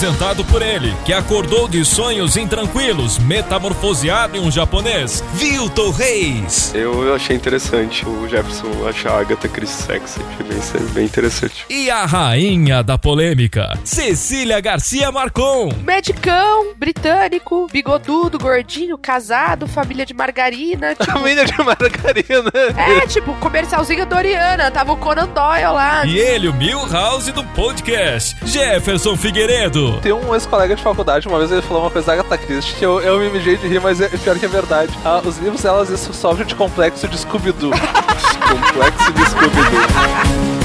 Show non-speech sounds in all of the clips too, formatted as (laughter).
Apresentado por ele, que acordou de sonhos intranquilos, metamorfoseado em um japonês, Vilton Reis. Eu achei interessante o Jefferson achar a Agatha Christie sexy, achei bem, bem interessante. E a rainha da polêmica, Cecília Garcia Marcon. Medicão, britânico, bigodudo, gordinho, casado, família de margarina. (laughs) Tipo... Família de margarina. É, tipo, comercialzinho Doriana, tava o Conan Doyle lá. E ele, o Milhouse do podcast, Jefferson Figueiredo. Tem um ex-colega de faculdade, uma vez ele falou uma coisa da Agatha Christie que eu, eu me mijei de rir, mas é pior que é verdade. Ah, os livros delas sofrem de complexo de Scooby-Doo. (laughs) complexo de Scooby-Doo.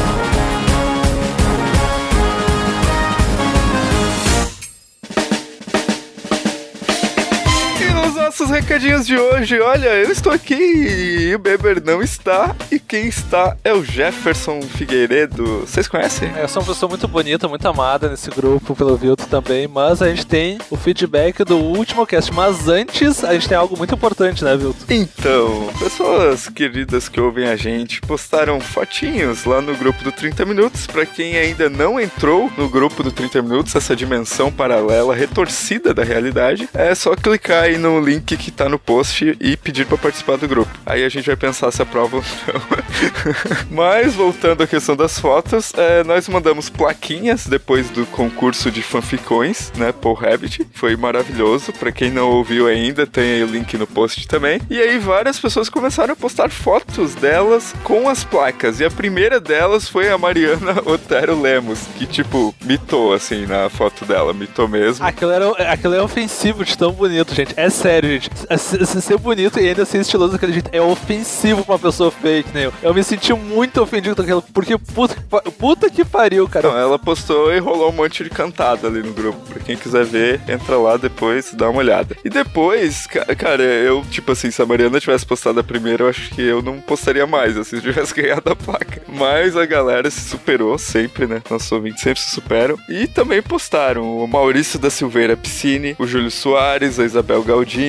Nossos recadinhos de hoje. Olha, eu estou aqui e o Beber não está. E quem está é o Jefferson Figueiredo. Vocês conhecem? É, eu sou uma pessoa muito bonita, muito amada nesse grupo, pelo Vilto também. Mas a gente tem o feedback do último cast. Mas antes, a gente tem algo muito importante, né, Vilto? Então, pessoas queridas que ouvem a gente postaram fotinhos lá no grupo do 30 Minutos. Para quem ainda não entrou no grupo do 30 Minutos, essa dimensão paralela retorcida da realidade, é só clicar aí no link link que tá no post e pedir para participar do grupo. Aí a gente vai pensar se aprova ou não. (laughs) Mas, voltando à questão das fotos, é, nós mandamos plaquinhas depois do concurso de fanficões, né? Paul Rabbit. Foi maravilhoso. Para quem não ouviu ainda, tem aí o link no post também. E aí várias pessoas começaram a postar fotos delas com as placas. E a primeira delas foi a Mariana (laughs) Otero Lemos, que, tipo, mitou, assim, na foto dela. Mitou mesmo. Aquilo, era, aquilo é ofensivo de tão bonito, gente. É sério, gente. Ser bonito e ainda ser estiloso daquele jeito é ofensivo pra uma pessoa fake, né? Eu me senti muito ofendido com aquilo, porque puta, puta que pariu, cara. Não, ela postou e rolou um monte de cantada ali no grupo. Pra quem quiser ver, entra lá depois, dá uma olhada. E depois, cara, eu, tipo assim, se a Mariana tivesse postado a primeira, eu acho que eu não postaria mais, assim, (laughs) se tivesse ganhado a placa. Mas a galera se superou sempre, né? Nossos ouvintes sempre se superam. E também postaram o Maurício da Silveira Piscine, o Júlio Soares, a Isabel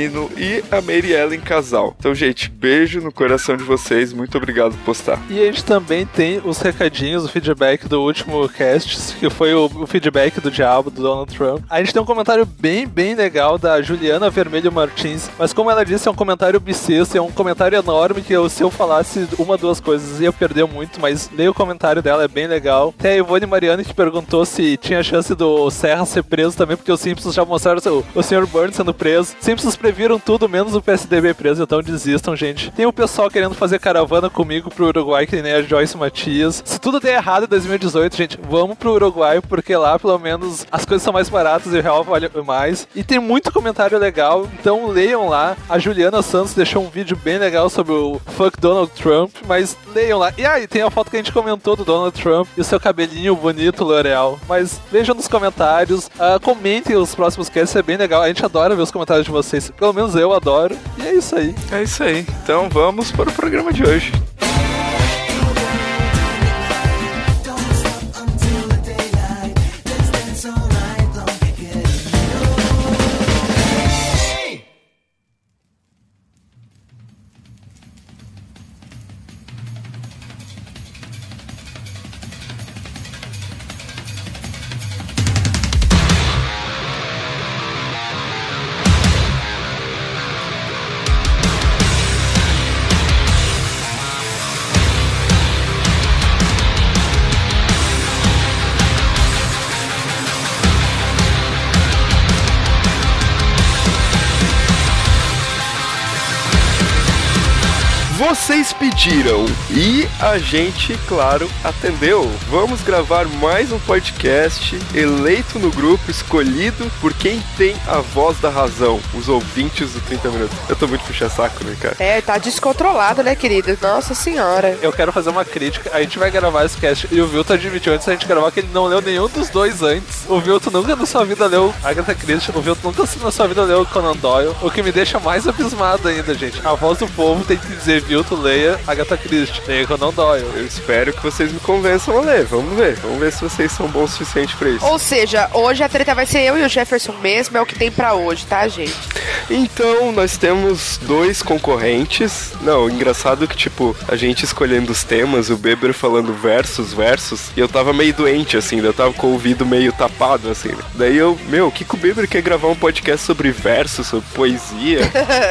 Galdino, e a Mary Ellen casal. Então, gente, beijo no coração de vocês. Muito obrigado por postar. E a gente também tem os recadinhos, o feedback do último cast, que foi o, feedback do diabo do Donald Trump. A gente tem um comentário bem, bem legal da Juliana Vermelho Martins, mas como ela disse, é um comentário bissexto, é um comentário enorme que eu, se eu falasse uma, duas coisas, ia perder muito, mas leia o comentário dela, é bem legal. Tem a Ivone Mariano que perguntou se tinha chance do Serra ser preso também, porque os Simpsons já mostraram o, o Sr. Burns sendo preso. Simpsons previram viram tudo menos o PSDB preso, então desistam, gente. Tem o pessoal querendo fazer caravana comigo pro Uruguai, que nem a Joyce Matias. Se tudo der errado em 2018, gente, vamos pro Uruguai, porque lá pelo menos as coisas são mais baratas e o real vale mais. E tem muito comentário legal, então leiam lá. A Juliana Santos deixou um vídeo bem legal sobre o Fuck Donald Trump, mas leiam lá. E aí, tem a foto que a gente comentou do Donald Trump e o seu cabelinho bonito, L'Oreal. Mas vejam nos comentários, uh, comentem os próximos casts, é bem legal. A gente adora ver os comentários de vocês. Pelo menos eu adoro. E é isso aí. É isso aí. Então vamos para o programa de hoje. Vocês pediram e a gente, claro, atendeu. Vamos gravar mais um podcast eleito no grupo, escolhido por quem tem a voz da razão, os ouvintes do 30 Minutos. Eu tô muito puxa saco, né, cara? É, tá descontrolado, né, querido? Nossa senhora. Eu quero fazer uma crítica. A gente vai gravar esse cast e o Vilto admitiu antes da gente gravar que ele não leu nenhum dos dois antes. O Vilto nunca na sua vida leu Agatha Christie, o Vilto nunca na sua vida leu Conan Doyle. O que me deixa mais abismado ainda, gente. A voz do povo tem que dizer Vilto leia Agatha Christie, leia Conan Doyle. Eu espero que vocês me convençam a ler. Vamos ver. Vamos ver se vocês são bons o suficiente pra isso. Ou seja, hoje a treta vai ser eu e o Jefferson mesmo, é o que tem pra hoje, tá, gente? Então, nós temos dois concorrentes. Não, engraçado que, tipo, a gente escolhendo os temas, o Beber falando versos, versos, e eu tava meio doente, assim, eu tava com o ouvido meio tapado, assim. Né? Daí eu, meu, o que, que o Beber quer gravar um podcast sobre versos, sobre poesia?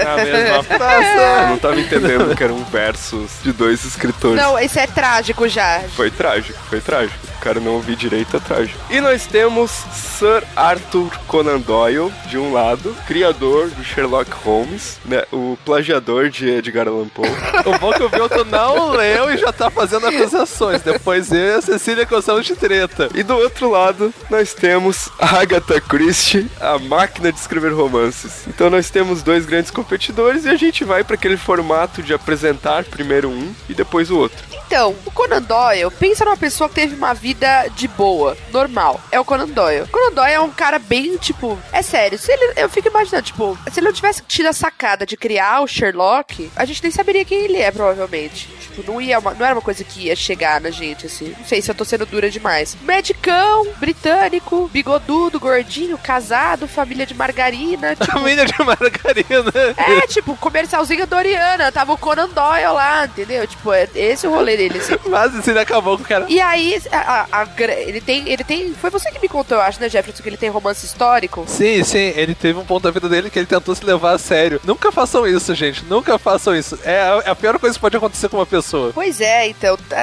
A mesma frase. Eu não tava entendendo que eram versos de dois escritores. Não, isso é trágico já. Foi trágico, foi trágico. Cara não ouvir direito é trágico. E nós temos Sir Arthur Conan Doyle, de um lado, criador do Sherlock Holmes, né, o plagiador de Edgar Allan Poe. (laughs) O bom que o Vilto não leu e já tá fazendo acusações. Depois eu e a Cecília gostamos de treta. E do outro lado, nós temos Agatha Christie, a máquina de escrever romances. Então nós temos dois grandes competidores e a gente vai para aquele formato de apresentar primeiro um e depois o outro. Então, o Conan Doyle, pensa numa pessoa que teve uma vida de boa, normal. É o Conan Doyle. O Conan Doyle é um cara bem, tipo, é sério, se ele, eu fico imaginando, tipo, se ele não tivesse tido a sacada de criar o Sherlock, a gente nem saberia quem ele é, provavelmente. Tipo, não ia, uma- não era uma coisa que ia chegar na gente, assim. Não sei se eu tô sendo dura demais. Medicão, britânico, bigodudo, gordinho, casado, família de margarina, tipo, (laughs) Família de margarina. é, tipo, comercialzinho Doriana, tava o Conan Doyle lá, entendeu? Tipo, é esse o rolê dele, assim. (laughs) Mas ele acabou com o cara. E aí, a- a- a ele tem, ele tem, foi você que me contou, eu acho, né, Jefferson, que ele tem romance histórico? Sim, sim, ele teve um ponto da vida dele que ele tentou se levar a sério. Nunca façam isso, gente. Nunca façam isso. É a, é a pior coisa que pode acontecer com uma pessoa. Pois é, então, tá,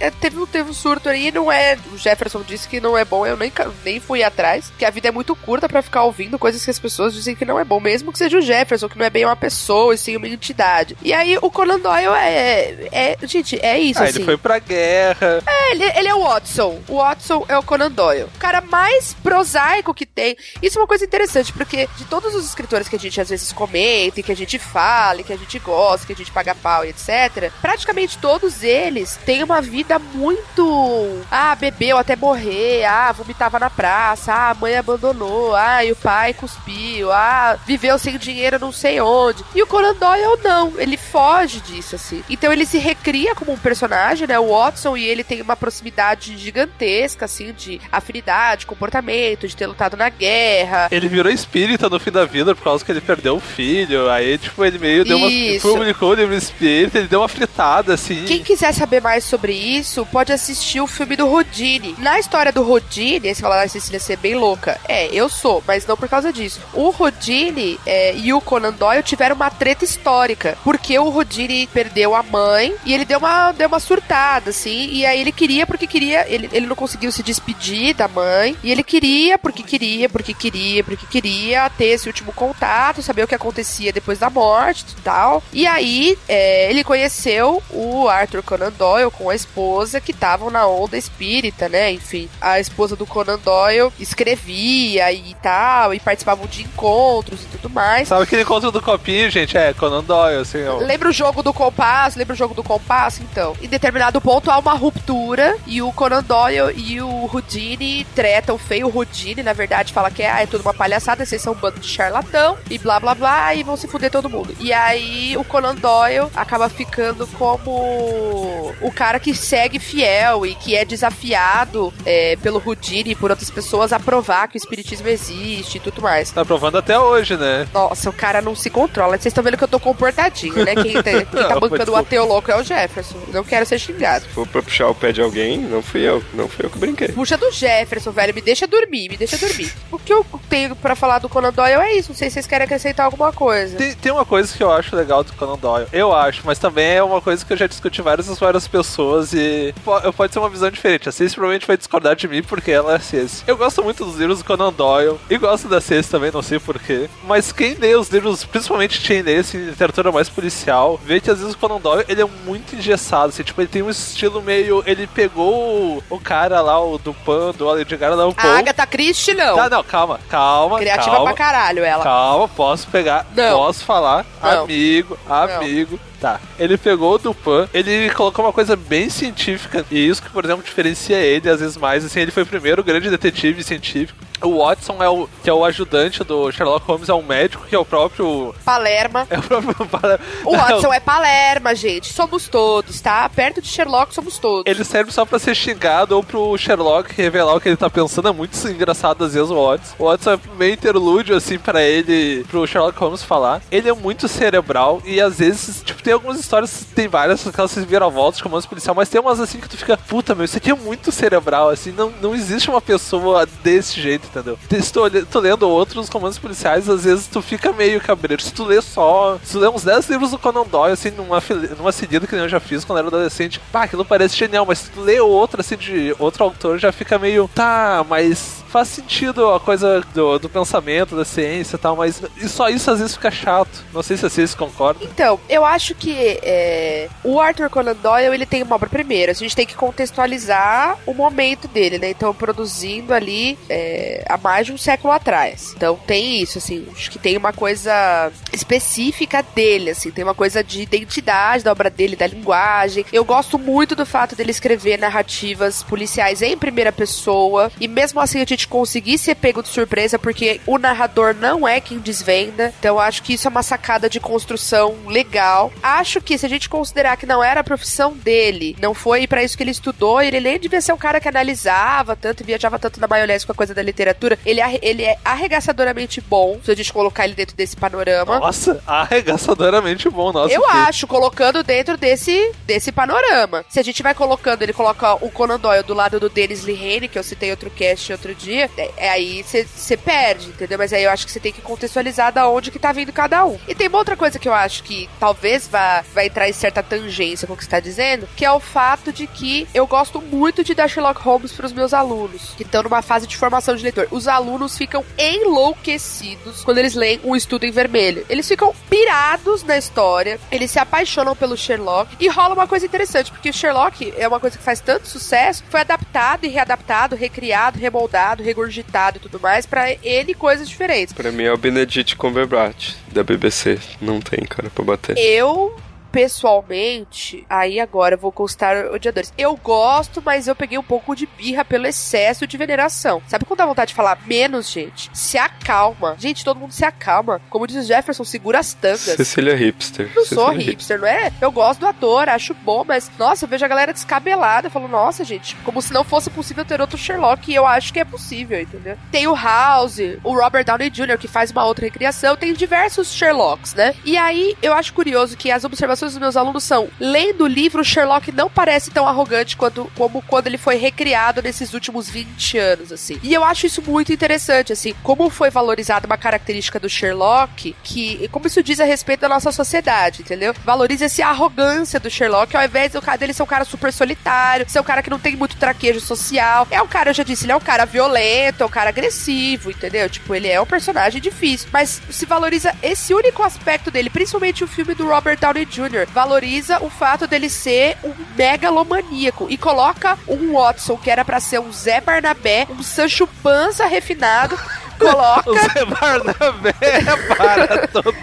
é, teve, um- teve um surto aí, não é, o Jefferson disse que não é bom, eu nem, nem fui atrás, que a vida é muito curta pra ficar ouvindo coisas que as pessoas dizem que não é bom, mesmo que seja o Jefferson, que não é bem uma pessoa, e sim uma entidade. E aí, o Conan Doyle é, é gente, é isso, Ah, assim. ele foi pra guerra. É, ele, ele é o Watson. O Watson é o Conan Doyle. O cara mais prosaico que tem. Isso é uma coisa interessante, porque de todos os escritores que a gente às vezes comenta, e que a gente fala, e que a gente gosta, que a gente paga pau e etc., praticamente todos eles têm uma vida muito. Ah, bebeu até morrer. Ah, vomitava na praça. Ah, a mãe abandonou. Ah, e o pai cuspiu. Ah, viveu sem dinheiro não sei onde. E o Conan Doyle não. Ele foge disso, assim. Então ele se recria como um personagem, né? O Watson e ele tem uma proximidade gigantesca, assim, de afinidade, comportamento, de ter lutado na guerra. Ele virou espírita no fim da vida por causa que ele perdeu o filho. Aí, tipo, ele meio deu uma. Isso. Publicou o livro espírita, ele deu uma fritada, assim. Quem quiser saber mais sobre isso, pode assistir o filme do Rodine. Na história do Rodine, aí você fala, ah, Cecília, é bem louca. É, eu sou, mas não por causa disso. O Rodine é, e o Conan Doyle tiveram uma treta histórica, porque o Rodine perdeu a mãe e ele deu uma, deu uma surtada, assim, e aí ele queria, porque queria, ele, ele não conseguiu se despedir da mãe, e ele queria, porque queria, porque queria, porque queria ter esse último contato, saber o que acontecia depois da morte e tal. E aí, é, ele conheceu o Arthur Conan Doyle com a esposa que estavam na onda espírita, né? Enfim, a esposa do Conan Doyle escrevia e tal, e participavam de encontros e tudo mais. Sabe aquele encontro do copinho, gente? É, Conan Doyle, assim, ó. Lembra o jogo do compasso? Lembra o jogo do compasso? Então, em determinado ponto há uma ruptura e o Conan Doyle e o Houdini tretam feio. O Houdini, na verdade, fala que ah, é tudo uma palhaçada, vocês são um bando de charlatão e blá blá blá e vão se fuder todo mundo. E aí o Conan Doyle acaba ficando como o cara que segue fiel e que é desafiado é, pelo Houdini e por outras pessoas a provar que o espiritismo existe e tudo mais. Tá provando até hoje, né? Nossa, o cara não se controla. Vocês estão vendo que eu tô comportadinho, né? Quem, tá- quem tá Não, bancando o ateu louco é o Jefferson. Não quero ser xingado. Se for pra puxar o pé de alguém, não fui eu. Não fui eu que brinquei. Puxa do Jefferson, velho. Me deixa dormir, me deixa dormir. O que eu tenho pra falar do Conan Doyle é isso. Não sei se vocês querem acrescentar alguma coisa. Tem, tem uma coisa que eu acho legal do Conan Doyle. Eu acho, mas também é uma coisa que eu já discuti várias e várias pessoas e Cici po- pode ser uma visão diferente. A Cici provavelmente vai discordar de mim porque ela é a Cici. Eu gosto muito dos livros do Conan Doyle e gosto da Cici também, não sei porquê. Mas quem lê os livros, principalmente quem lê assim, literatura mais policial, vê que às vezes o Conan Doyle ele é muito engessado. Assim, tipo, ele tem um estilo meio. Ele pegou o, o cara lá, o Dupan, do Edgar Allan Poe. A Agatha Christie, não. Tá, não, calma, calma. Criativa calma. pra caralho, ela. Calma, posso pegar, Não. posso falar, Não. amigo, amigo. Tá, ele pegou o Dupan, ele colocou uma coisa bem científica, e isso que, por exemplo, diferencia ele às vezes mais, assim, ele foi o primeiro grande detetive científico. O Watson é o que é o ajudante do Sherlock Holmes, é um médico que é o próprio Palerma. é o próprio (laughs) O Watson é Palerma, gente. Somos todos, tá? Perto de Sherlock, somos todos. Ele serve só pra ser xingado ou pro Sherlock revelar o que ele tá pensando. É muito engraçado às vezes o Watson. O Watson é meio interlúdio, assim, pra ele, pro Sherlock Holmes falar. Ele é muito cerebral e às vezes, tipo, tem algumas histórias, tem várias, aquelas viravoltas como policial, mas tem umas assim que tu fica, puta, meu, isso aqui é muito cerebral, assim, não, não existe uma pessoa desse jeito, entendeu? Olha- tu lendo outros romances policiais, às vezes tu fica meio cabreiro. Se tu lê só, se tu lê uns 10 livros do Conan Doyle, assim, numa, numa seguida que eu já fiz quando era adolescente, pá, aquilo parece genial, mas se tu lê outro, assim, de outro autor, já fica meio, tá, mas faz sentido a coisa do, do pensamento, da ciência e tal, mas e só isso às vezes fica chato. Não sei se vocês concordam. Então, eu acho que é, o Arthur Conan Doyle, ele tem uma obra primeiro. A gente tem que contextualizar o momento dele, né? Então, produzindo ali é, há mais de um século atrás. Então, tem isso, assim. Acho que tem uma coisa específica dele, assim. Tem uma coisa de identidade da obra dele, da linguagem. Eu gosto muito do fato dele escrever narrativas policiais em primeira pessoa. E mesmo assim, a gente conseguir ser pego de surpresa, porque o narrador não é quem desvenda. Então, eu acho que isso é uma sacada de construção legal. Acho que se a gente considerar que não era a profissão dele, não foi pra isso que ele estudou, ele nem devia ser um cara que analisava tanto e viajava tanto na maionese com a coisa da literatura. Ele, é- ele é arregaçadoramente bom, se a gente colocar ele dentro desse panorama. Nossa, arregaçadoramente bom, nossa. Eu que- acho, colocando dentro desse, desse panorama. Se a gente vai colocando, ele coloca o Conan Doyle do lado do Dennis Lehane, que eu citei outro cast outro dia, é, é aí você perde, entendeu? Mas aí eu acho que você tem que contextualizar da onde que tá vindo cada um. E tem uma outra coisa que eu acho que talvez vá, vai entrar em certa tangência com o que você tá dizendo, que é o fato de que eu gosto muito de dar Sherlock Holmes pros meus alunos, que estão numa fase de formação de leitor. Os alunos ficam enlouquecidos quando eles leem um estudo em vermelho. Eles ficam pirados na história, eles se apaixonam pelo Sherlock e rola uma coisa interessante, porque o Sherlock é uma coisa que faz tanto sucesso, foi adaptado e readaptado, recriado, remoldado, regurgitado e tudo mais pra ele coisas diferentes. Pra mim é o Benedict Cumberbatch, da BBC. Não tem, cara, pra bater. Eu pessoalmente, aí agora eu vou constar odiadores. Eu gosto, mas eu peguei um pouco de birra pelo excesso de veneração. Sabe quando dá vontade de falar menos, gente? Se acalma. Gente, todo mundo se acalma. Como diz o Jefferson, segura as tangas. Cecília Hipster. Não sou Cecília hipster, não é? Eu gosto do ator, acho bom, mas nossa, eu vejo a galera descabelada. Eu falo, nossa, gente, como se não fosse possível ter outro Sherlock. E eu acho que é possível, entendeu? Tem o House, o Robert Downey Jr., que faz uma outra recriação. Tem diversos Sherlocks, né? E aí eu acho curioso que as observações dos meus alunos são: lendo o livro, Sherlock não parece tão arrogante quanto, como quando ele foi recriado nesses últimos 20 anos, assim. E eu acho isso muito interessante, assim, como foi valorizada uma característica do Sherlock, que, como isso diz a respeito da nossa sociedade, entendeu? Valoriza essa arrogância do Sherlock, ao invés do cara dele ser um cara super solitário, ser um cara que não tem muito traquejo social. É um cara, eu já disse, ele é um cara violento, é um cara agressivo, entendeu? Tipo, ele é um personagem difícil. Mas se valoriza esse único aspecto dele, principalmente o filme do Robert Downey Jr. Valoriza o fato dele ser um megalomaníaco e coloca um Watson, que era pra ser um Zé Barnabé, um Sancho Panza refinado, coloca O Barnabé (laughs) para todo.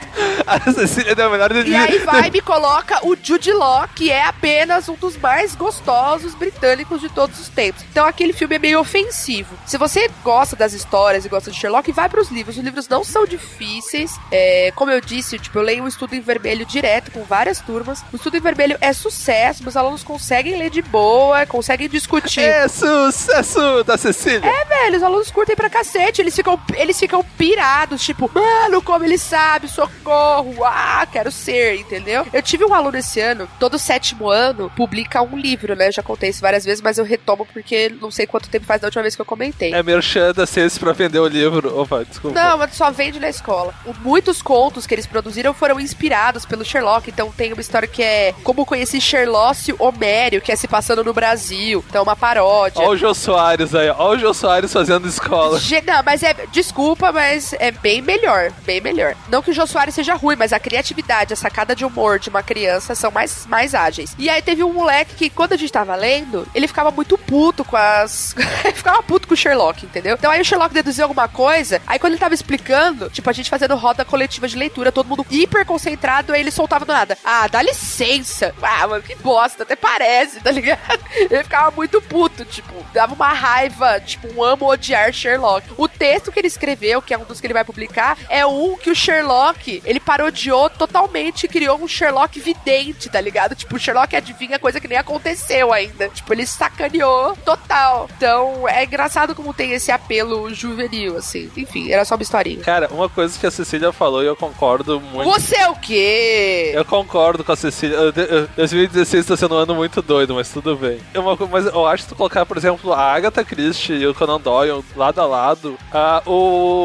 A Cecília deu a melhor E aí vai e me coloca o Jude Law, que é apenas um dos mais gostosos britânicos de todos os tempos. Então aquele filme é meio ofensivo. Se você gosta das histórias e gosta de Sherlock, vai pros livros. Os livros não são difíceis. É, como eu disse, tipo, eu leio um estudo em vermelho direto com várias turmas. O estudo em vermelho é sucesso, meus alunos conseguem ler de boa, conseguem discutir. É sucesso da Cecília. É, velho, os alunos curtem pra cacete. Eles ficam, eles ficam pirados, tipo, mano, como ele sabe, socorro. ah, quero ser, entendeu? Eu tive um aluno esse ano, todo sétimo ano, publica um livro, né? Eu já contei isso várias vezes, mas eu retomo porque não sei quanto tempo faz da última vez que eu comentei. É merchan da Ciência pra vender o livro. Opa, desculpa. Não, mas só vende na escola. Muitos contos que eles produziram foram inspirados pelo Sherlock. Então tem uma história que é Como Conheci Sherlócio Homério, que é se passando no Brasil. Então é uma paródia. Olha o Jô Soares aí, olha o Jô Soares fazendo escola. Ge- Não, mas é. Desculpa, mas é bem melhor. Bem melhor. Não que o Jô Soares seja ruim, mas a criatividade, a sacada de humor de uma criança são mais, mais ágeis. E aí teve um moleque que, quando a gente tava lendo, ele ficava muito puto com as. (laughs) ele ficava puto com o Sherlock, entendeu? Então aí o Sherlock deduziu alguma coisa, aí quando ele tava explicando, tipo, a gente fazendo roda coletiva de leitura, todo mundo hiper concentrado, aí ele soltava do nada. Ah, dá licença. Ah, mano, que bosta, até parece, tá ligado? (laughs) Ele ficava muito puto, tipo, dava uma raiva, tipo, um amo odiar Sherlock. O texto que ele escreveu, que é um dos que ele vai publicar, é um que o Sherlock, ele parodiou totalmente e criou um Sherlock vidente, tá ligado? Tipo, o Sherlock adivinha coisa que nem aconteceu ainda. Tipo, ele sacaneou total. Então, é engraçado como tem esse apelo juvenil, assim. Enfim, era só uma historinha. Cara, uma coisa que a Cecília falou e eu concordo muito. Você é o quê? Eu concordo com a Cecília. Eu- eu- 2016 tá sendo um ano muito doido, mas tudo bem. É uma co- mas eu acho que tu colocar, por exemplo, a Agatha Christie e o Conan Doyle lado a lado, ah, o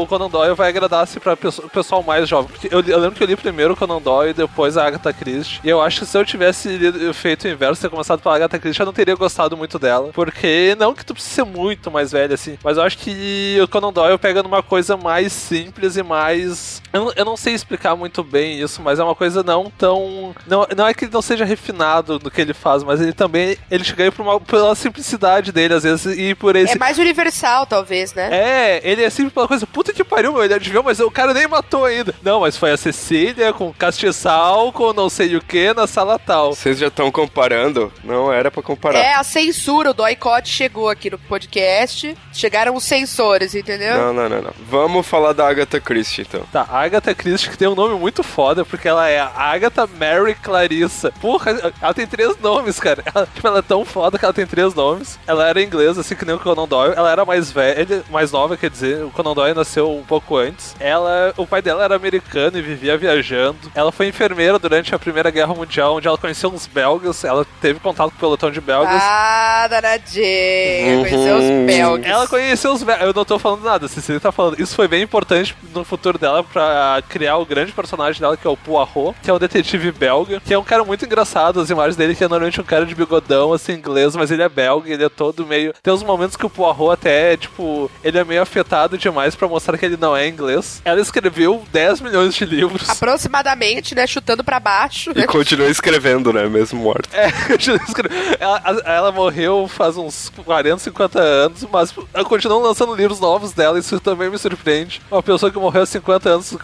Conan Doyle vai agradar-se pra pesso- o pessoal mais jovem. Porque eu, eu lembro que eu li primeiro o Conan Doyle e depois a Agatha Christie. E eu acho que se eu tivesse lido- feito o inverso, ter começado pela Agatha Christie, eu não teria gostado muito dela. Porque não que tu precise ser muito mais velho assim, mas eu acho que o Conan Doyle pega numa coisa mais simples e mais. Eu, não- eu não sei explicar muito bem isso, mas é uma coisa não tão. Não, não é que ele não seja refinado no que ele faz, mas ele também. Ele chega aí por uma, pela simplicidade dele, às vezes, e por esse. É mais universal, talvez, né? É, ele é sempre coisa, puta que pariu, meu, ele adivinhou, mas o cara nem matou ainda. Não, mas foi a Cecília com castiçal, com não sei o que, na sala tal. Vocês já estão comparando? Não era pra comparar. É a censura, o Doicote chegou aqui no podcast. Chegaram os censores, entendeu? Não, não, não, não. Vamos falar da Agatha Christie, então. Tá, Agatha Christie que tem um nome muito foda, porque ela é a Agatha Mary Clarissa. Porra, ela tem três nomes, cara. Ela, tipo, ela é tão foda que ela tem três nomes. Ela era inglesa, assim que nem o Conan Doyle. Ela era mais velha, mais nova, quer dizer. O Conan Doyle nasceu um pouco antes. Ela, o pai dela era americano e vivia viajando. Ela foi enfermeira durante a Primeira Guerra Mundial, onde ela conheceu uns belgas. Ela teve contato com o pelotão de belgas. Ah, danadinha. Conheceu os Uhum. belgas. Ela conheceu os velhos. Eu não tô falando nada, Cecília tá falando. Isso foi bem importante no futuro dela pra criar o grande personagem dela, que é o Poirot, que é um detetive belga, que é um cara muito engraçado. As imagens dele, que é normalmente um cara de bigodão, assim, inglês, mas ele é belga, ele é todo meio. Tem uns momentos que o Poirot até, tipo, ele é meio afetado demais pra mostrar que ele não é inglês. Ela escreveu 10 milhões de livros. Aproximadamente, né? Chutando pra baixo. E Né? continua escrevendo, né? Mesmo morto. É, (laughs) ela, ela morreu faz uns 40, 50 anos, mas continuam lançando livros novos dela, isso também me surpreende. Uma pessoa que morreu há 50 anos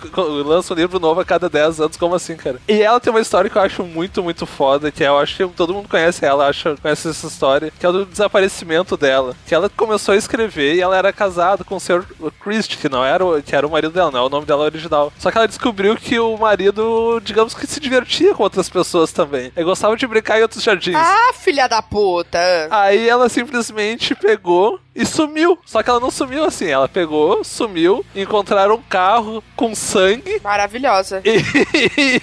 lança um livro novo a cada 10 anos, como assim, cara? E ela tem uma história que eu acho muito, muito foda, que eu acho que todo mundo conhece ela, acha, conhece essa história, que é o do desaparecimento dela. Que ela começou a escrever e ela era casada com o Sr. Christie, que não era, o- que era o marido dela, não é o nome dela original. Só que ela descobriu que o marido, digamos que se divertia com outras pessoas também. Ele gostava de brincar em outros jardins. Ah, filha da puta. Aí ela simplesmente pegou e sumiu. Só que ela não sumiu assim. Ela pegou, sumiu, encontraram um carro com sangue Maravilhosa. (laughs) e,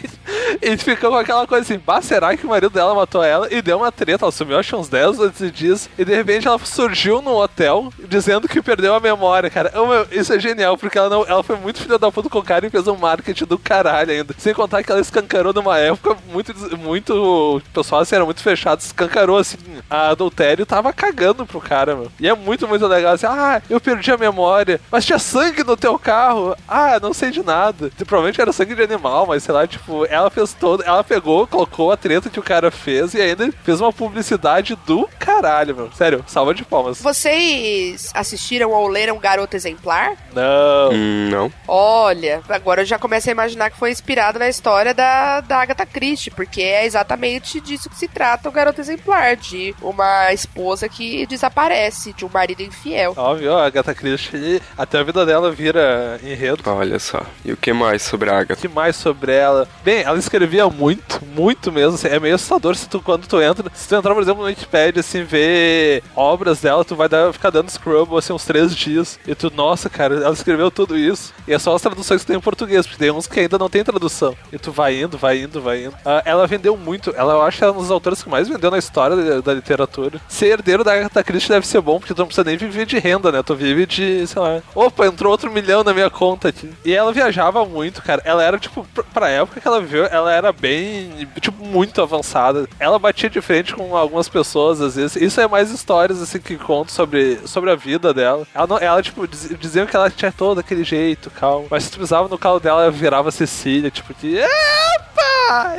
e ficou com aquela coisa assim: bah, será que o marido dela matou ela? E deu uma treta. Ela sumiu acho uns 10 ou 12 dias. E de repente ela surgiu no hotel dizendo que perdeu a memória, cara. Isso é genial, porque ela, não, ela foi muito filha da puta com o cara e fez um marketing do caralho ainda. Sem contar que ela escancarou numa época muito. muito o pessoal assim, era muito fechado, escancarou assim. A adultério tava cagando pro cara, meu. E é muito, muito legal assim. Ah, eu perdi a memória, mas tinha sangue no teu carro. Ah, não sei de nada. Provavelmente era sangue de animal, mas sei lá, tipo, ela fez todo. Ela pegou, colocou a treta que o cara fez e ainda fez uma publicidade do caralho, meu. Sério, salva de palmas. Vocês assistiram ou leram Garota Exemplar? Não. Hum, não. Olha, agora eu já começo a imaginar que foi inspirado na história da, da Agatha Christie, porque é exatamente disso que se trata o Garota Exemplar, de uma esposa que desaparece, de um marido infiel. Óbvio, a Agatha Christie, até a vida dela vira enredo. Olha só. E o que mais sobre a O Agatha? que mais sobre ela? Bem, ela escrevia muito, muito mesmo. assim, é meio assustador se tu, quando tu entra. Se tu entrar, por exemplo, no Wikipedia, assim, ver obras dela, tu vai dar, ficar dando scrub assim uns três dias. E tu, nossa, cara, ela escreveu tudo isso. E é só as traduções que tem em português, porque tem uns que ainda não tem tradução. E tu vai indo, vai indo, vai indo. Ah, ela vendeu muito. Ela, eu acho que é uma das autoras que mais vendeu na história da, da literatura. Ser herdeiro da Agatha Christie deve ser bom, porque tu não precisa nem viver de renda, né? Tu vive de, sei lá. Opa, entrou outro milhão na minha conta aqui. E ela viajava muito, cara. Ela era, tipo, pra época que ela viveu, ela era bem, tipo, muito avançada. Ela batia de frente com algumas pessoas, às vezes. Isso é mais histórias, assim, que contam sobre, sobre a vida dela. Ela, não, ela tipo, diz, diziam que ela tinha todo aquele jeito, calmo. Mas se tu pisava no calo dela, ela virava Cecília, tipo, que. Epa! Epa!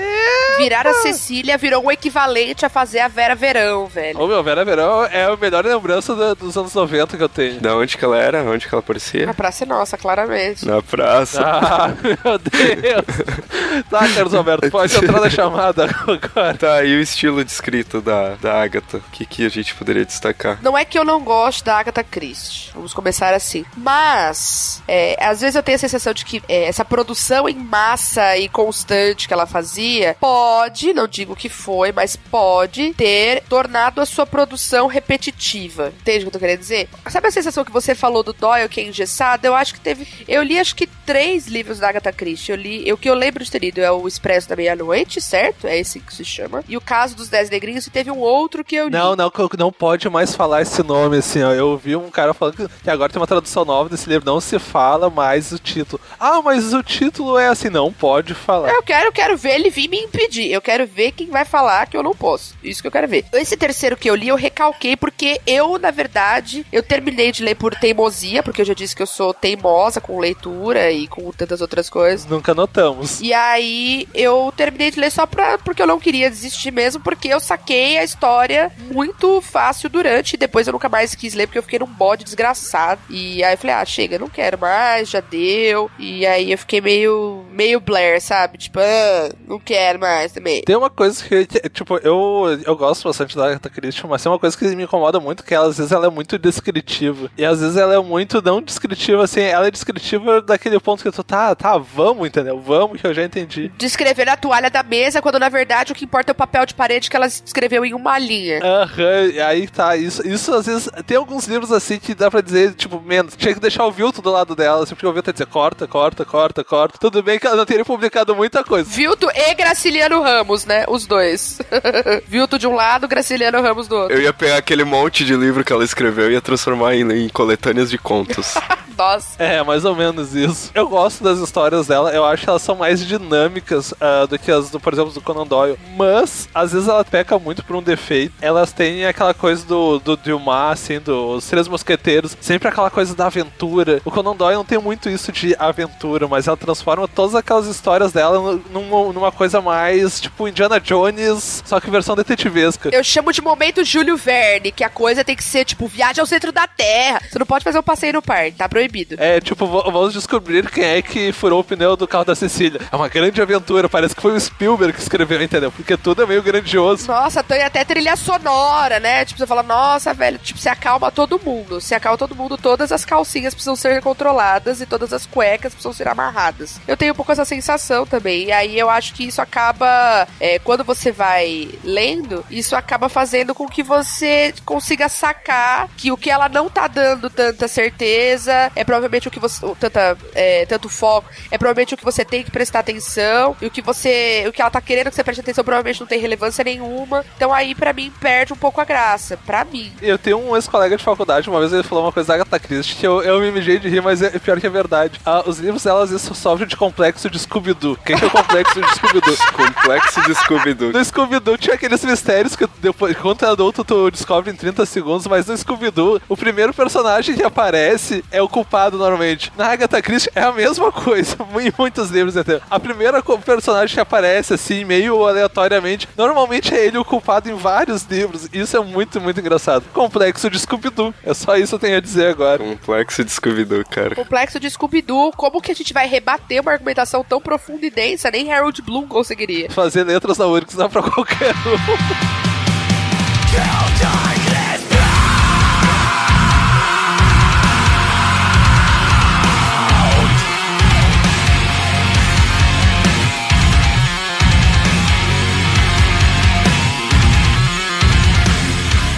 Virar a Cecília virou um equivalente a fazer a Vera Verão, velho. Ô meu, Vera Verão é a melhor lembrança do- dos anos 90 que eu tenho. Da onde que ela era? Onde que ela aparecia? A praça é nossa, claramente. Na praça. Ah, (laughs) meu Deus! tá, Carlos Alberto, pode entrar na chamada agora. Tá, e o estilo de escrita da, da Agatha? O que, que a gente poderia destacar? Não é que eu não gosto da Agatha Christie. Vamos começar assim. Mas, é, às vezes eu tenho a sensação de que é, essa produção em massa e constante que ela fazia pode, não digo que foi, mas pode ter tornado a sua produção repetitiva. Entende o que eu tô querendo dizer? Sabe a sensação que você falou do Doyle, que é engessado? Eu acho que teve. Eu li acho que três livros da Agatha Christie. Eu li. O que eu lembro de ter lido é o Expresso da Meia-Noite, certo? É esse que se chama. E o caso dos Dez Negrinhos, e teve um outro que eu li. Não, não, que não pode mais falar esse nome, assim, ó. Eu vi um cara falando que agora tem uma tradução nova desse livro, não se fala mais o título. Ah, mas o título é assim, não pode falar. Eu quero, eu quero ver ele vir me impedir. Eu quero ver quem vai falar que eu não posso. Isso que eu quero ver. Esse terceiro que eu li, eu recalquei porque eu, na verdade, eu terminei de ler por teimosia, porque eu já disse que eu sou teimosa com leitura e com tantas outras coisas. Nunca notamos. E aí eu terminei de ler só pra, porque eu não queria desistir mesmo, porque eu saquei a história muito fácil durante, e depois eu nunca mais quis ler, porque eu fiquei num bode desgraçado. E aí eu falei, ah, chega, não quero mais, já deu. E aí eu fiquei meio, meio Blair, sabe? Tipo, ah, não quero mais também. Tem uma coisa que, que, tipo, eu, eu gosto bastante da Agatha Christie, mas tem uma coisa que me incomoda muito, que ela, às vezes ela é muito descritiva. E às vezes ela é muito não descritiva, assim, ela é descritiva daquele ponto que tu, tá, tá, vamos, entendeu? Vamos, que eu já entendi. Descrever a toalha da mesa, quando na verdade o que importa é o papel de parede que ela escreveu em uma linha. Aham, e aí tá, isso, isso às vezes, tem alguns livros assim que dá pra dizer, tipo, menos, tinha que deixar o Vilto do lado dela, assim, porque o Vilto ia dizer, corta, corta, corta, corta. Tudo bem que ela não teria publicado muita coisa. Vilto e Graciliano Ramos, né? Os dois. (laughs) Vilto de um lado, Graciliano Ramos do outro. Eu ia pegar aquele monte de livro que ela escreveu e ia transformar em, em coletâneas de contos. (laughs) Nossa. É, mais ou menos isso. Eu gosto das histórias dela, eu acho que elas são mais dinâmicas ah, do que as, do, por exemplo, do Conan Doyle. Mas, às vezes ela peca muito por um defeito. Elas têm aquela coisa do, do Dumas, assim, dos Três Mosqueteiros, sempre aquela coisa da aventura. O Conan Doyle não tem muito isso de aventura, mas ela transforma todas aquelas histórias dela nu- numa, numa coisa mais, tipo, Indiana Jones, só que versão detetivesca. Eu chamo de momento Júlio Verne, que a coisa tem que ser, tipo, viagem ao centro da Terra. Você não pode fazer um passeio no parque, tá proibido. É, tipo, vamos descobrir quem é que furou o pneu do carro da Cecília. É uma grande aventura, parece que foi o Spielberg que escreveu, entendeu? Porque tudo é meio grandioso. Nossa, tem até trilha sonora, né? Tipo, você fala, nossa, velho, tipo, você acalma todo mundo. Se acalma todo mundo, todas as calcinhas precisam ser controladas e todas as cuecas precisam ser amarradas. Eu tenho um pouco essa sensação também. E aí eu acho que isso acaba, é, quando você vai lendo, isso acaba fazendo com que você consiga sacar que o que ela não tá dando tanta certeza é provavelmente o que você. Tanta, é, tanto foco, é provavelmente o que você tem que prestar atenção. E o que você. O que ela tá querendo que você preste atenção provavelmente não tem relevância nenhuma. Então aí, pra mim, perde um pouco a graça. Pra mim. Eu tenho um ex-colega de faculdade, uma vez ele falou uma coisa da Agatha Christie, que eu, eu me mijei de rir, mas é pior que é verdade. Ah, os livros dela às vezes sofrem de complexo de Scooby-Doo. O que que é o complexo de Scooby-Doo? (laughs) Complexo de Scooby-Doo. No Scooby-Doo tinha aqueles mistérios que depois, quando é adulto, tu descobre em 30 segundos, mas no Scooby-Doo, o primeiro personagem que aparece é o culpado normalmente. Na Agatha Christie é a mesma coisa, (laughs) em muitos livros até. A primeira personagem que aparece, assim, meio aleatoriamente, normalmente é ele o culpado em vários livros. Isso é muito, muito engraçado. Complexo de Scooby-Doo. É só isso que eu tenho a dizer agora. Complexo de Scooby-Doo, cara. Complexo de Scooby-Doo, como que a gente vai rebater uma argumentação tão profunda e densa? Nem Harold Bloom conseguiria. Fazer letras na Urix dá pra qualquer um.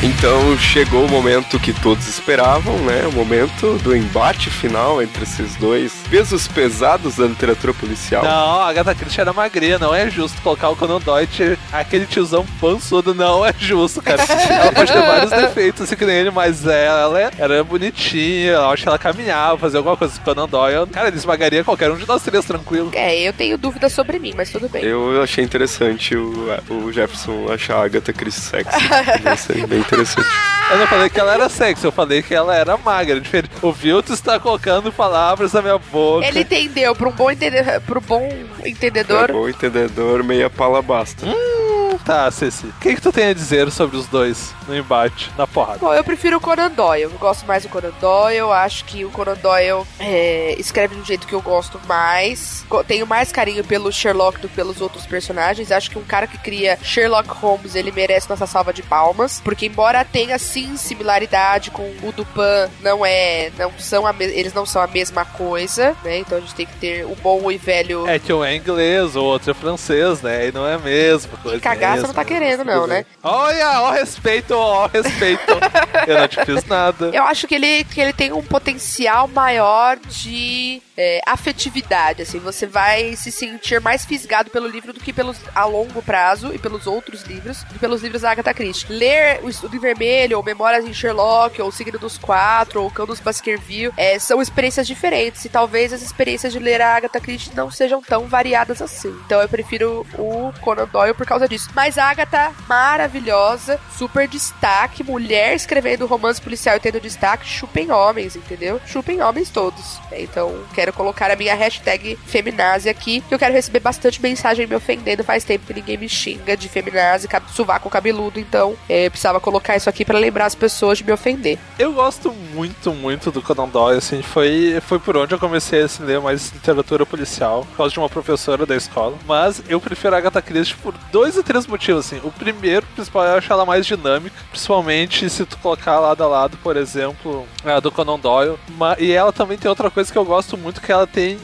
Então chegou o momento que todos esperavam, né? O momento do embate final entre esses dois pesos pesados da literatura policial. Não, a Agatha Christie era magrinha, não é justo colocar o Conan Doyle, aquele tiozão pançudo, não é justo, cara. ela (laughs) pode ter vários defeitos, assim que nem ele, mas ela era bonitinha, eu acho que ela caminhava, fazia alguma coisa com o Conan Doyle. Cara, ele esmagaria qualquer um de nós três, tranquilo. É, eu tenho dúvidas sobre mim, mas tudo bem. Eu achei interessante o, o Jefferson achar a Agatha Christie sexy. (laughs) Bem interessante. Eu não falei que ela era sexy, eu falei que ela era magra. Diferente. O Vilto está colocando palavras na minha boca. Ele entendeu, para um bom, entender, pro bom entendedor. Pra bom entendedor, meia pala basta. Hum. Tá, Ceci. O que, que tu tem a dizer sobre os dois no embate, na porrada? Bom, eu prefiro o Conan Doyle. Eu gosto mais do Conan Doyle. Eu acho que o Conan Doyle é, escreve de um jeito que eu gosto mais. Tenho mais carinho pelo Sherlock do que pelos outros personagens. Acho que um cara que cria Sherlock Holmes, ele merece nossa salva de palmas. Porque embora tenha, sim, similaridade com o Dupin, não é... Não são a eles não são a mesma coisa, né? Então a gente tem que ter o bom e velho... É que um é inglês, o outro é francês, né? E não é a mesma coisa. E cagar você não tá querendo, não, né? Olha, ó respeito, ó respeito. eu não te fiz nada. Eu acho que ele, que ele tem um potencial maior de é, afetividade, assim, você vai se sentir mais fisgado pelo livro do que pelos a longo prazo e pelos outros livros, do que pelos livros da Agatha Christie. Ler O Estudo em Vermelho, ou Memórias em Sherlock, ou O Signo dos Quatro, ou O Cão dos Baskerville, é, são experiências diferentes, e talvez as experiências de ler a Agatha Christie não sejam tão variadas assim. Então eu prefiro o Conan Doyle por causa disso. Mas a Agatha, maravilhosa, super destaque, mulher escrevendo romance policial e tendo destaque, chupem homens, entendeu? Chupem homens todos. Então, quero colocar a minha hashtag feminazi aqui, que eu quero receber bastante mensagem me ofendendo. Faz tempo que ninguém me xinga de feminazi, sovaco cabeludo, então é, precisava colocar isso aqui para lembrar as pessoas de me ofender. Eu gosto muito, muito do Conan Doyle, assim, foi, foi por onde eu comecei a ler mais literatura policial, por causa de uma professora da escola, mas eu prefiro a Agatha Christie por dois ou três motivos, assim. O primeiro, principal, eu acho ela mais dinâmica, principalmente se tu colocar lado a lado, por exemplo, a do Conan Doyle, e ela também tem outra coisa que eu gosto muito que ela tem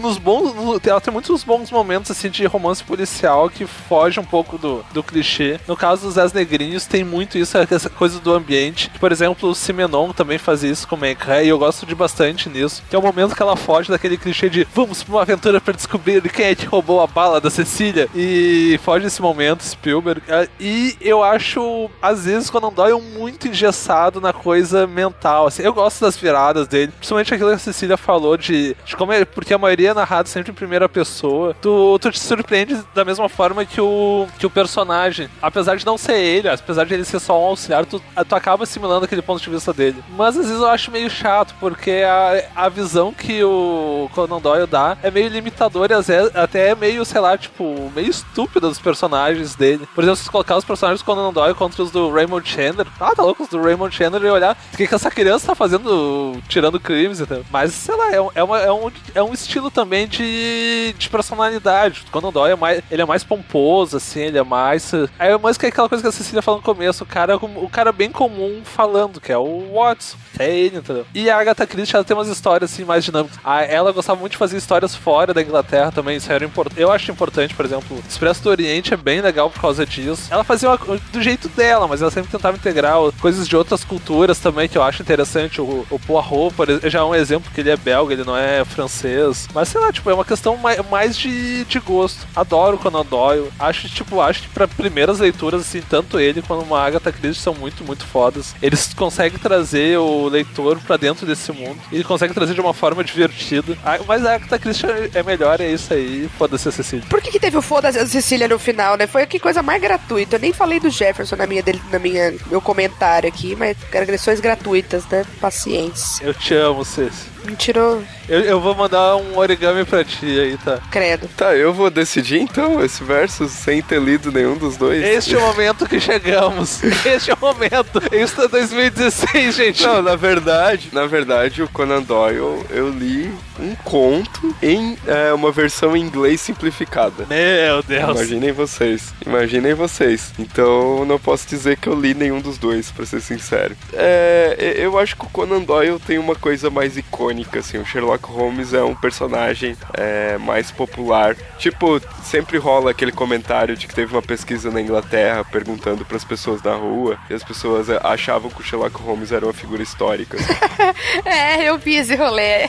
nos bons, ela tem muitos bons momentos assim de romance policial que foge um pouco do, do clichê. No caso dos Zés Negrinhos tem muito isso, essa coisa do ambiente. Por exemplo, o Simenon também fazia isso com Mankind e eu gosto de bastante nisso. Que é o momento que ela foge daquele clichê de vamos pra uma aventura para descobrir quem é que roubou a bala da Cecília e foge desse momento Spielberg. É, e eu acho às vezes quando Conan Doyle muito engessado na coisa mental. Assim, eu gosto das viradas dele, principalmente aquilo que a Cecília falou de como é, porque a maioria é narrado sempre em primeira pessoa, tu, tu te surpreende da mesma forma que o, que o personagem. Apesar de não ser ele, apesar de ele ser só um auxiliar, tu, tu acaba assimilando aquele ponto de vista dele. Mas às vezes eu acho meio chato, porque a, a visão que o Conan Doyle dá é meio limitadora e às vezes até é meio, sei lá, tipo, meio estúpida dos personagens dele. Por exemplo, se colocar os personagens do Conan Doyle contra os do Raymond Chandler, ah, tá louco, os do Raymond Chandler e olhar o que, que essa criança tá fazendo, tirando crimes e tal. Mas, sei lá, é, é, uma, é um, é um estilo também de, de personalidade. O Doyle é mais, ele é mais pomposo, assim, ele é mais. Aí mais que aquela coisa que a Cecília falou no começo, o cara, o cara bem comum falando, que é o Watson. É ele, entendeu? E a Agatha Christie, ela tem umas histórias, assim, mais dinâmicas. A, ela gostava muito de fazer histórias fora da Inglaterra também, isso era importante. Eu acho importante, por exemplo, Expresso do Oriente é bem legal por causa disso. Ela fazia uma, do jeito dela, mas ela sempre tentava integrar coisas de outras culturas também, que eu acho interessante. O, o Poirot, por já é um exemplo que ele é belga, ele não é francês. Mas sei lá, tipo, é uma questão mais, de, de gosto. Adoro Conan Doyle. Acho, tipo, acho que pra primeiras leituras, assim, tanto ele quanto uma Agatha Christie são muito, muito fodas. Eles conseguem trazer o leitor para dentro desse mundo. E conseguem trazer de uma forma divertida. Ah, mas a Agatha Christie é melhor, é isso aí. Foda-se a Cecília. Por que, que teve o foda-se a Cecília no final, né? Foi que coisa mais gratuita. Eu nem falei do Jefferson na minha, na minha meu comentário aqui, mas agressões gratuitas, né? Paciência. Eu te amo, Cecília. Mentirou. Eu, eu vou mandar um origami pra ti aí, tá? Credo. Tá, eu vou decidir então esse verso sem ter lido nenhum dos dois. Este é o momento que chegamos. (laughs) este é o momento. Isso é 2016, gente. Não, na verdade, na verdade, o Conan Doyle eu li um conto em é, uma versão em inglês simplificada. Meu Deus. Imaginem vocês. Imaginem vocês. Então não posso dizer que eu li nenhum dos dois, pra ser sincero. É, eu acho que o Conan Doyle tem uma coisa mais icônica icônica, assim. O Sherlock Holmes é um personagem é, mais popular. Tipo, sempre rola aquele comentário de que teve uma pesquisa na Inglaterra perguntando para as pessoas na rua e as pessoas achavam que o Sherlock Holmes era uma figura histórica. Assim. (laughs) é, eu vi esse rolê.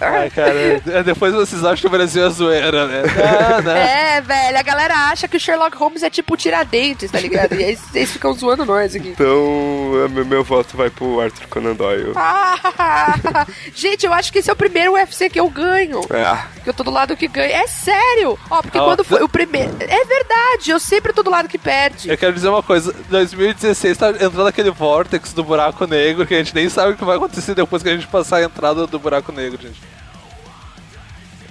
Ai, cara, depois vocês acham que o Brasil é zoeira, né? Não, não. É, velho, a galera acha que o Sherlock Holmes é tipo Tiradentes, tá ligado? E aí eles ficam zoando nós aqui. Então, meu, meu voto vai pro Arthur Conan Doyle. Ah, (laughs) gente, eu acho que esse é o primeiro UFC que eu ganho. É. Que eu tô do lado que ganha. É sério! Ó, porque ah, quando foi o primeiro. É verdade, eu sempre tô do lado que perde. Eu quero dizer uma coisa: 2016 tá entrando aquele vórtex do buraco negro que a gente nem sabe o que vai acontecer depois que a gente passar a entrada do buraco negro, gente.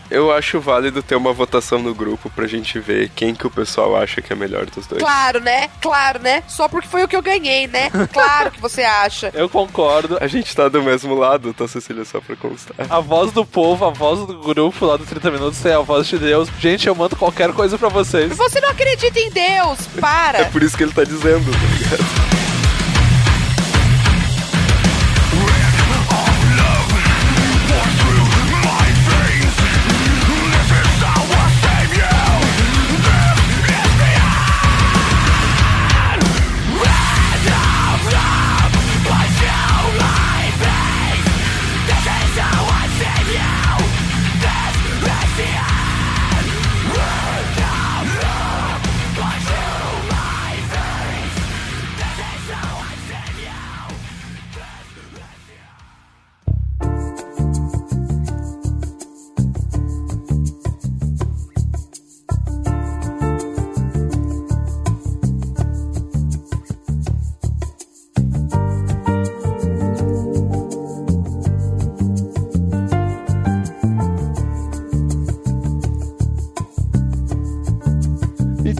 Eu acho válido ter uma votação no grupo pra gente ver quem que o pessoal acha que é melhor dos dois. Claro, né? Claro, né? Só porque foi o que eu ganhei, né? Claro que você acha. Eu concordo. A gente tá do mesmo lado, tá, Cecília? Só pra constar. A voz do povo, a voz do grupo lá do 30 Minutos é a voz de Deus. Gente, eu mando qualquer coisa pra vocês. Você não acredita em Deus! Para! é por isso que ele tá dizendo, tá ligado?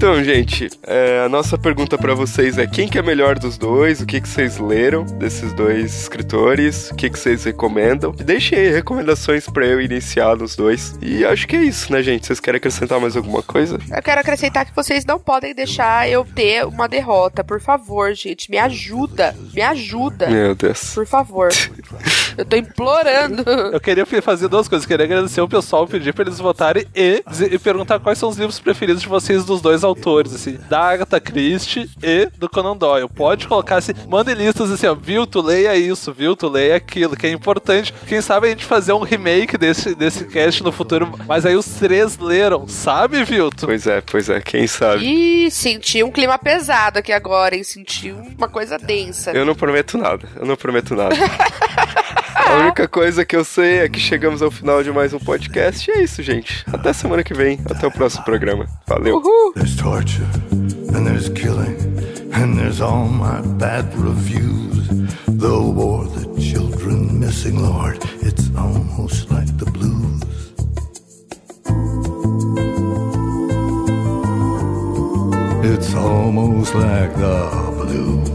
Então, gente, é, a nossa pergunta para vocês é quem que é melhor dos dois? O que que vocês leram desses dois escritores? O que que vocês recomendam? Deixem aí recomendações para eu iniciar nos dois. E acho que é isso, né, gente? Vocês querem acrescentar mais alguma coisa? Eu quero acrescentar que vocês não podem deixar eu ter uma derrota, por favor, gente. Me ajuda, me ajuda. Meu Deus. Por favor. (laughs) eu tô implorando. Eu queria fazer duas coisas. Eu queria agradecer o pessoal, pedir pra eles votarem e, e perguntar quais são os livros preferidos de vocês dos dois autores assim, da Agatha Christie e do Conan Doyle. Pode colocar assim, mandem listas assim, ó, viu, tu leia isso, viu, tu leia aquilo, que é importante. Quem sabe a gente fazer um remake desse, desse cast no futuro, mas aí os três leram, sabe, Vilto? Pois é, pois é, quem sabe. Ih, senti um clima pesado aqui agora, hein? Senti uma coisa densa. Eu não prometo nada, eu não prometo nada. (laughs) A única coisa que eu sei é que chegamos ao final de mais um podcast. E é isso, gente. Até semana que vem. Até o próximo programa. Valeu. Uhul. There's torture and there's killing and there's all my bad reviews. The war, the children missing, Lord. It's almost like the blues. It's almost like the blues.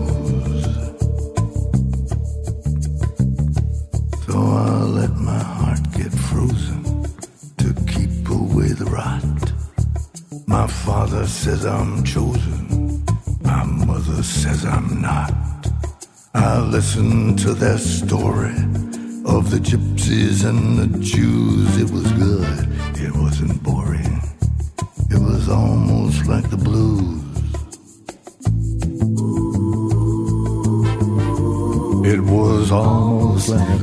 Says I'm chosen, my mother says I'm not. I listen to their story of the gypsies and the Jews. It was good, it wasn't boring, it was almost like the blues. It was almost like